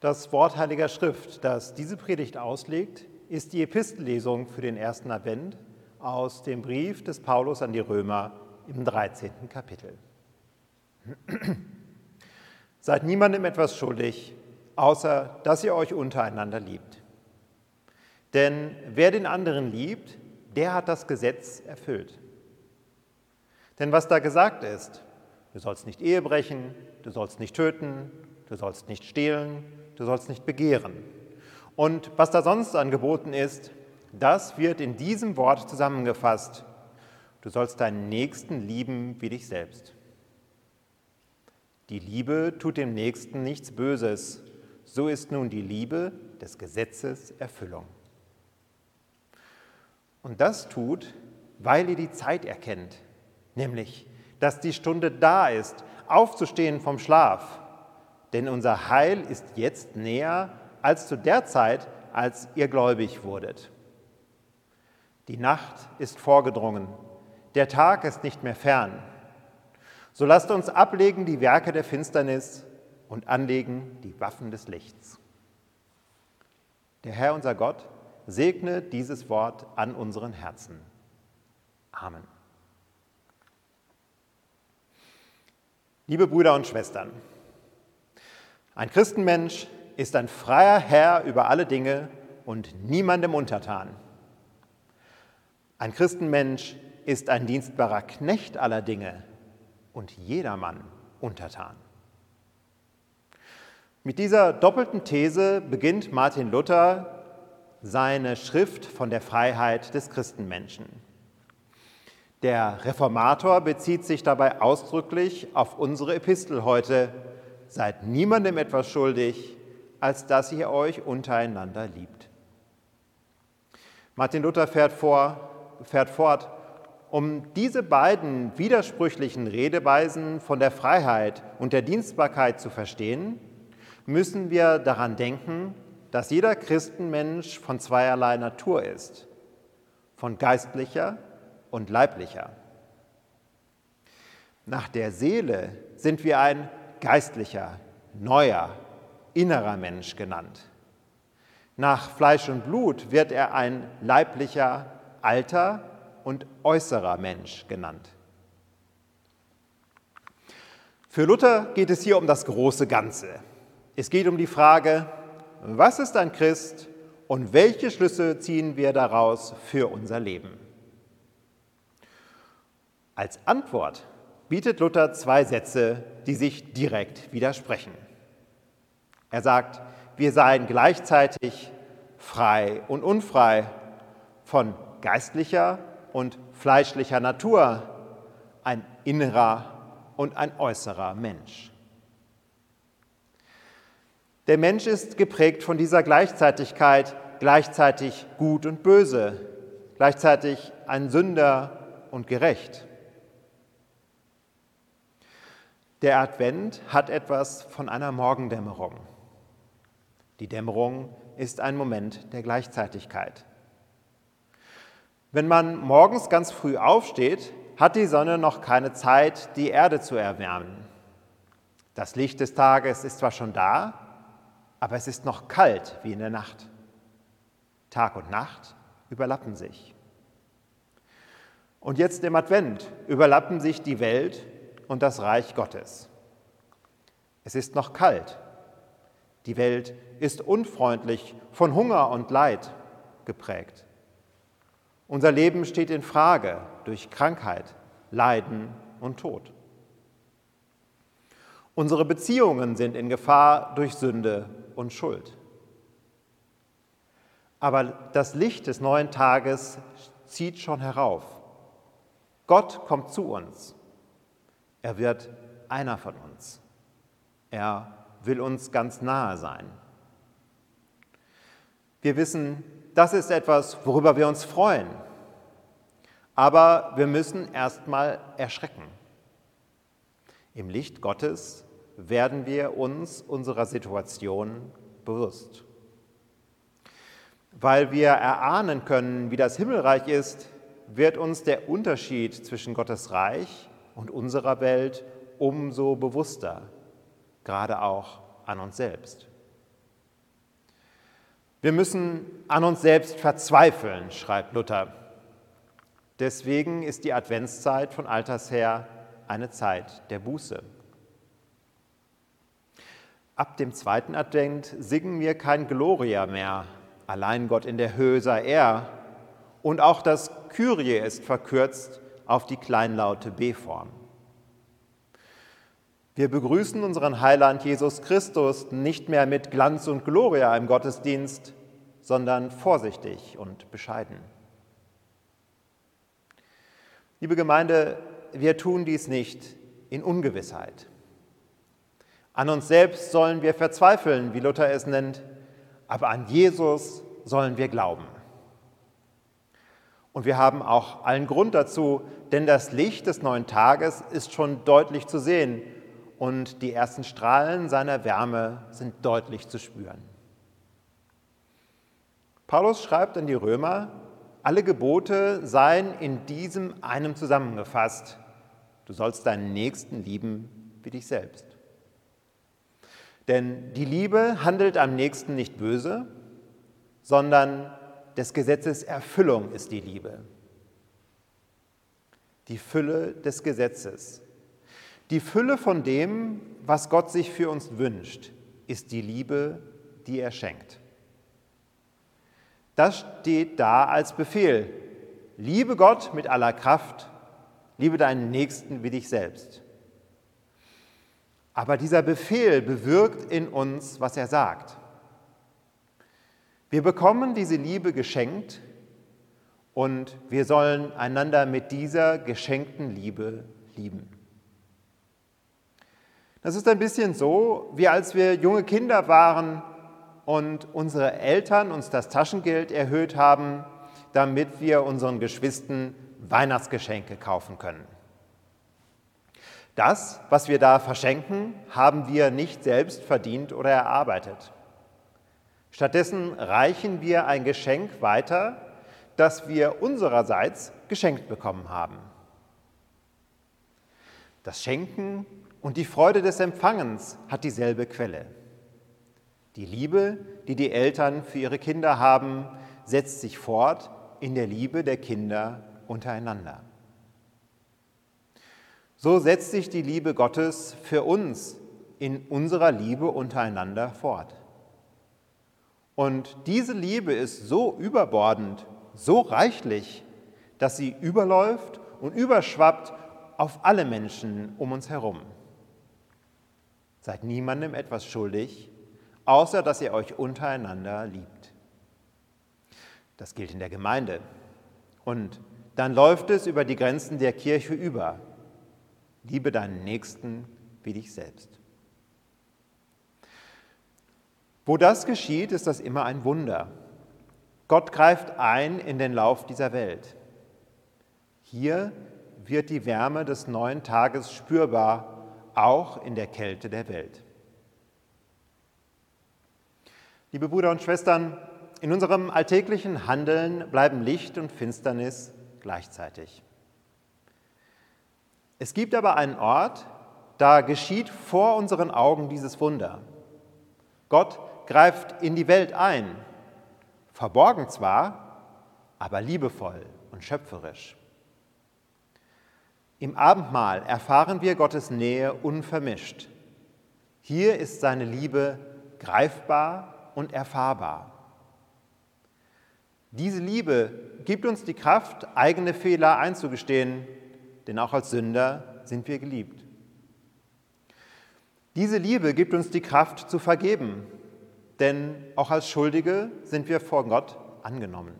Das Wort Heiliger Schrift, das diese Predigt auslegt, ist die Epistellesung für den ersten Advent aus dem Brief des Paulus an die Römer im 13. Kapitel. Seid niemandem etwas schuldig, außer dass ihr euch untereinander liebt. Denn wer den anderen liebt, der hat das Gesetz erfüllt. Denn was da gesagt ist, du sollst nicht Ehe brechen, du sollst nicht töten, du sollst nicht stehlen, du sollst nicht begehren. Und was da sonst angeboten ist, das wird in diesem Wort zusammengefasst. Du sollst deinen Nächsten lieben wie dich selbst. Die Liebe tut dem Nächsten nichts Böses. So ist nun die Liebe des Gesetzes Erfüllung. Und das tut, weil ihr die Zeit erkennt, nämlich, dass die Stunde da ist, aufzustehen vom Schlaf. Denn unser Heil ist jetzt näher als zu der Zeit, als ihr gläubig wurdet. Die Nacht ist vorgedrungen, der Tag ist nicht mehr fern. So lasst uns ablegen die Werke der Finsternis und anlegen die Waffen des Lichts. Der Herr unser Gott segne dieses Wort an unseren Herzen. Amen. Liebe Brüder und Schwestern, ein Christenmensch ist ein freier Herr über alle Dinge und niemandem untertan. Ein Christenmensch ist ein dienstbarer Knecht aller Dinge und jedermann untertan. Mit dieser doppelten These beginnt Martin Luther seine Schrift von der Freiheit des Christenmenschen. Der Reformator bezieht sich dabei ausdrücklich auf unsere Epistel heute. Seid niemandem etwas schuldig, als dass ihr euch untereinander liebt. Martin Luther fährt, vor, fährt fort, um diese beiden widersprüchlichen Redeweisen von der Freiheit und der Dienstbarkeit zu verstehen, müssen wir daran denken, dass jeder Christenmensch von zweierlei Natur ist, von geistlicher und leiblicher. Nach der Seele sind wir ein geistlicher, neuer, innerer Mensch genannt. Nach Fleisch und Blut wird er ein leiblicher, alter und äußerer Mensch genannt. Für Luther geht es hier um das große Ganze. Es geht um die Frage, was ist ein Christ und welche Schlüsse ziehen wir daraus für unser Leben? Als Antwort bietet Luther zwei Sätze, die sich direkt widersprechen. Er sagt, wir seien gleichzeitig frei und unfrei, von geistlicher und fleischlicher Natur, ein innerer und ein äußerer Mensch. Der Mensch ist geprägt von dieser Gleichzeitigkeit, gleichzeitig gut und böse, gleichzeitig ein Sünder und gerecht. Der Advent hat etwas von einer Morgendämmerung. Die Dämmerung ist ein Moment der Gleichzeitigkeit. Wenn man morgens ganz früh aufsteht, hat die Sonne noch keine Zeit, die Erde zu erwärmen. Das Licht des Tages ist zwar schon da, aber es ist noch kalt wie in der Nacht. Tag und Nacht überlappen sich. Und jetzt im Advent überlappen sich die Welt und das Reich Gottes. Es ist noch kalt. Die Welt ist unfreundlich, von Hunger und Leid geprägt. Unser Leben steht in Frage durch Krankheit, Leiden und Tod. Unsere Beziehungen sind in Gefahr durch Sünde und Schuld. Aber das Licht des neuen Tages zieht schon herauf. Gott kommt zu uns. Er wird einer von uns. Er will uns ganz nahe sein. Wir wissen, das ist etwas, worüber wir uns freuen. Aber wir müssen erstmal erschrecken. Im Licht Gottes werden wir uns unserer Situation bewusst. Weil wir erahnen können, wie das Himmelreich ist, wird uns der Unterschied zwischen Gottes Reich und unserer Welt umso bewusster, gerade auch an uns selbst. Wir müssen an uns selbst verzweifeln, schreibt Luther. Deswegen ist die Adventszeit von alters her eine Zeit der Buße. Ab dem zweiten Advent singen wir kein Gloria mehr, allein Gott in der Höhe sei er. Und auch das Kyrie ist verkürzt auf die kleinlaute B-Form. Wir begrüßen unseren Heiland Jesus Christus nicht mehr mit Glanz und Gloria im Gottesdienst, sondern vorsichtig und bescheiden. Liebe Gemeinde, wir tun dies nicht in Ungewissheit. An uns selbst sollen wir verzweifeln, wie Luther es nennt, aber an Jesus sollen wir glauben. Und wir haben auch allen Grund dazu, denn das Licht des neuen Tages ist schon deutlich zu sehen und die ersten Strahlen seiner Wärme sind deutlich zu spüren. Paulus schreibt an die Römer, alle Gebote seien in diesem einem zusammengefasst. Du sollst deinen Nächsten lieben wie dich selbst. Denn die Liebe handelt am nächsten nicht böse, sondern des Gesetzes Erfüllung ist die Liebe. Die Fülle des Gesetzes. Die Fülle von dem, was Gott sich für uns wünscht, ist die Liebe, die er schenkt. Das steht da als Befehl. Liebe Gott mit aller Kraft, liebe deinen Nächsten wie dich selbst. Aber dieser Befehl bewirkt in uns, was er sagt. Wir bekommen diese Liebe geschenkt und wir sollen einander mit dieser geschenkten Liebe lieben. Das ist ein bisschen so, wie als wir junge Kinder waren und unsere Eltern uns das Taschengeld erhöht haben, damit wir unseren Geschwistern Weihnachtsgeschenke kaufen können. Das, was wir da verschenken, haben wir nicht selbst verdient oder erarbeitet. Stattdessen reichen wir ein Geschenk weiter, das wir unsererseits geschenkt bekommen haben. Das Schenken und die Freude des Empfangens hat dieselbe Quelle. Die Liebe, die die Eltern für ihre Kinder haben, setzt sich fort in der Liebe der Kinder untereinander. So setzt sich die Liebe Gottes für uns in unserer Liebe untereinander fort. Und diese Liebe ist so überbordend, so reichlich, dass sie überläuft und überschwappt auf alle Menschen um uns herum. Seid niemandem etwas schuldig, außer dass ihr euch untereinander liebt. Das gilt in der Gemeinde. Und dann läuft es über die Grenzen der Kirche über. Liebe deinen Nächsten wie dich selbst. Wo das geschieht, ist das immer ein Wunder. Gott greift ein in den Lauf dieser Welt. Hier wird die Wärme des neuen Tages spürbar, auch in der Kälte der Welt. Liebe Brüder und Schwestern, in unserem alltäglichen Handeln bleiben Licht und Finsternis gleichzeitig. Es gibt aber einen Ort, da geschieht vor unseren Augen dieses Wunder. Gott greift in die Welt ein, verborgen zwar, aber liebevoll und schöpferisch. Im Abendmahl erfahren wir Gottes Nähe unvermischt. Hier ist seine Liebe greifbar und erfahrbar. Diese Liebe gibt uns die Kraft, eigene Fehler einzugestehen denn auch als Sünder sind wir geliebt. Diese Liebe gibt uns die Kraft zu vergeben, denn auch als Schuldige sind wir vor Gott angenommen.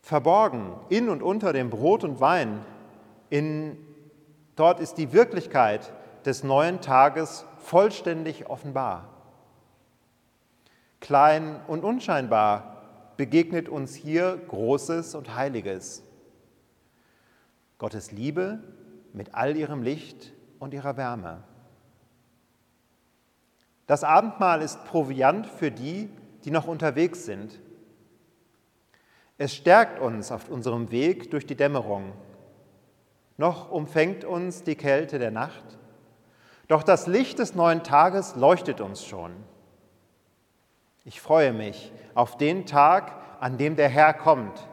Verborgen in und unter dem Brot und Wein, in, dort ist die Wirklichkeit, des neuen Tages vollständig offenbar. Klein und unscheinbar begegnet uns hier Großes und Heiliges. Gottes Liebe mit all ihrem Licht und ihrer Wärme. Das Abendmahl ist Proviant für die, die noch unterwegs sind. Es stärkt uns auf unserem Weg durch die Dämmerung. Noch umfängt uns die Kälte der Nacht, doch das Licht des neuen Tages leuchtet uns schon. Ich freue mich auf den Tag, an dem der Herr kommt,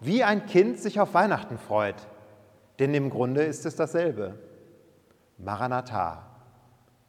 wie ein Kind sich auf Weihnachten freut, denn im Grunde ist es dasselbe. Maranatha,